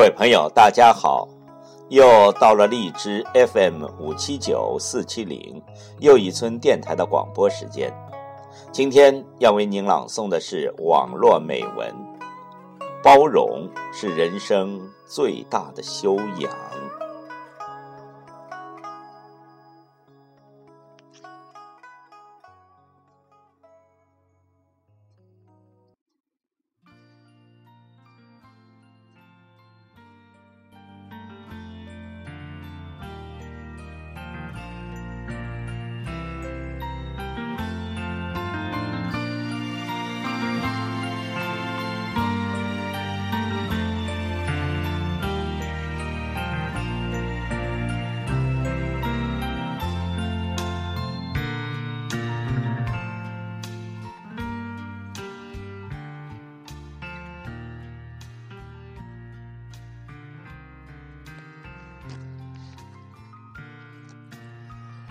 各位朋友，大家好！又到了荔枝 FM 五七九四七零又一村电台的广播时间。今天要为您朗诵的是网络美文：包容是人生最大的修养。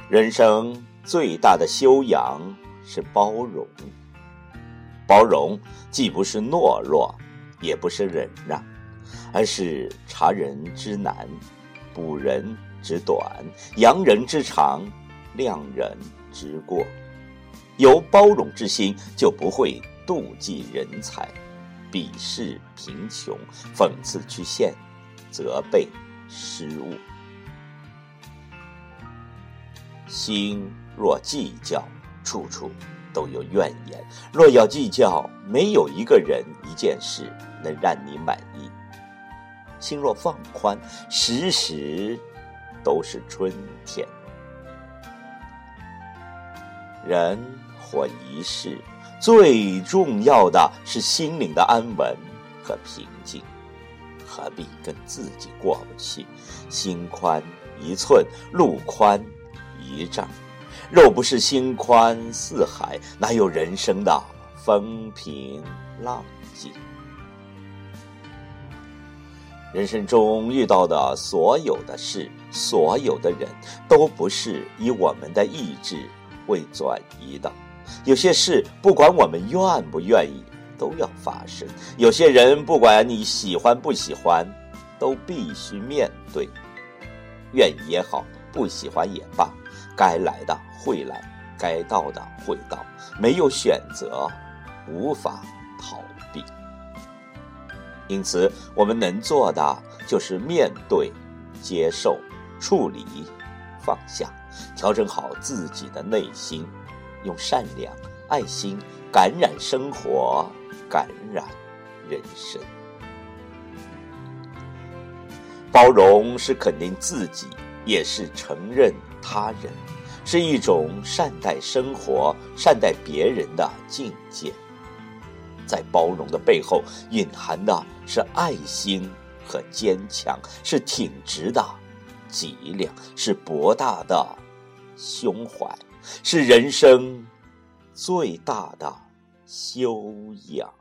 人生最大的修养是包容。包容既不是懦弱，也不是忍让，而是察人之难，补人之短，扬人之长，谅人之过。有包容之心，就不会妒忌人才，鄙视贫穷，讽刺曲线，责备失误。心若计较，处处都有怨言；若要计较，没有一个人、一件事能让你满意。心若放宽，时时都是春天。人活一世，最重要的是心灵的安稳和平静。何必跟自己过不去？心宽一寸，路宽。一丈，若不是心宽似海，哪有人生的风平浪静？人生中遇到的所有的事，所有的人，都不是以我们的意志为转移的。有些事，不管我们愿不愿意，都要发生；有些人，不管你喜欢不喜欢，都必须面对。愿意也好，不喜欢也罢。该来的会来，该到的会到，没有选择，无法逃避。因此，我们能做的就是面对、接受、处理、放下，调整好自己的内心，用善良、爱心感染生活，感染人生。包容是肯定自己，也是承认。他人是一种善待生活、善待别人的境界，在包容的背后蕴含的是爱心和坚强，是挺直的脊梁，是博大的胸怀，是人生最大的修养。